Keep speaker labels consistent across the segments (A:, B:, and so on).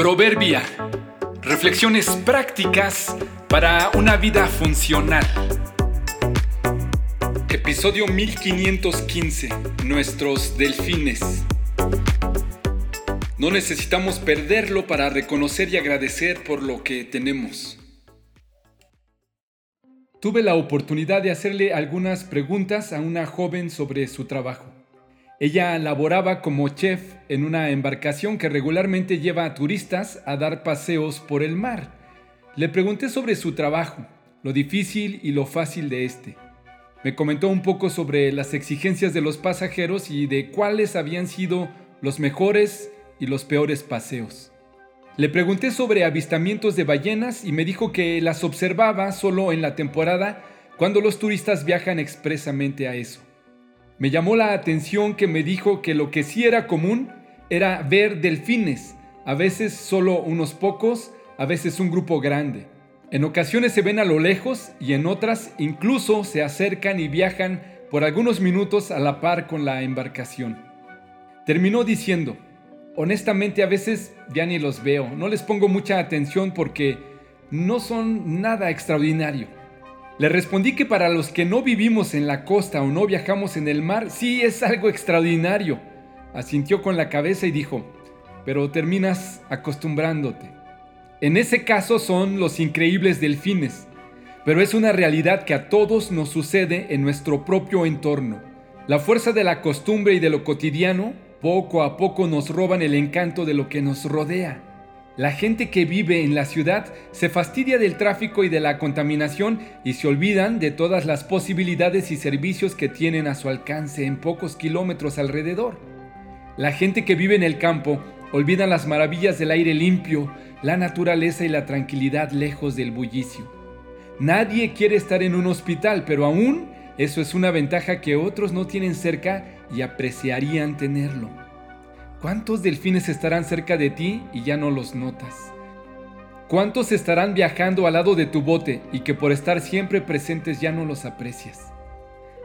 A: Proverbia. Reflexiones prácticas para una vida funcional. Episodio 1515. Nuestros delfines. No necesitamos perderlo para reconocer y agradecer por lo que tenemos. Tuve la oportunidad de hacerle algunas preguntas a una joven sobre su trabajo. Ella laboraba como chef en una embarcación que regularmente lleva a turistas a dar paseos por el mar. Le pregunté sobre su trabajo, lo difícil y lo fácil de este. Me comentó un poco sobre las exigencias de los pasajeros y de cuáles habían sido los mejores y los peores paseos. Le pregunté sobre avistamientos de ballenas y me dijo que las observaba solo en la temporada cuando los turistas viajan expresamente a eso. Me llamó la atención que me dijo que lo que sí era común era ver delfines, a veces solo unos pocos, a veces un grupo grande. En ocasiones se ven a lo lejos y en otras incluso se acercan y viajan por algunos minutos a la par con la embarcación. Terminó diciendo, honestamente a veces ya ni los veo, no les pongo mucha atención porque no son nada extraordinario. Le respondí que para los que no vivimos en la costa o no viajamos en el mar, sí es algo extraordinario. Asintió con la cabeza y dijo, pero terminas acostumbrándote. En ese caso son los increíbles delfines, pero es una realidad que a todos nos sucede en nuestro propio entorno. La fuerza de la costumbre y de lo cotidiano poco a poco nos roban el encanto de lo que nos rodea. La gente que vive en la ciudad se fastidia del tráfico y de la contaminación y se olvidan de todas las posibilidades y servicios que tienen a su alcance en pocos kilómetros alrededor. La gente que vive en el campo olvida las maravillas del aire limpio, la naturaleza y la tranquilidad lejos del bullicio. Nadie quiere estar en un hospital, pero aún eso es una ventaja que otros no tienen cerca y apreciarían tenerlo. ¿Cuántos delfines estarán cerca de ti y ya no los notas? ¿Cuántos estarán viajando al lado de tu bote y que por estar siempre presentes ya no los aprecias?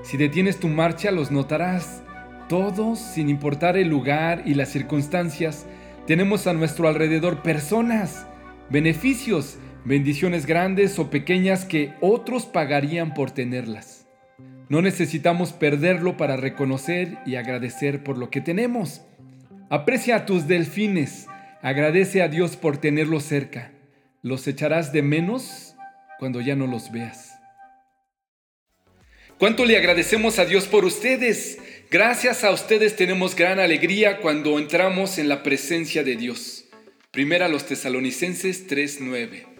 A: Si detienes tu marcha los notarás. Todos, sin importar el lugar y las circunstancias, tenemos a nuestro alrededor personas, beneficios, bendiciones grandes o pequeñas que otros pagarían por tenerlas. No necesitamos perderlo para reconocer y agradecer por lo que tenemos. Aprecia a tus delfines, agradece a Dios por tenerlos cerca. Los echarás de menos cuando ya no los veas. ¿Cuánto le agradecemos a Dios por ustedes? Gracias a ustedes tenemos gran alegría cuando entramos en la presencia de Dios. Primera los tesalonicenses 3:9.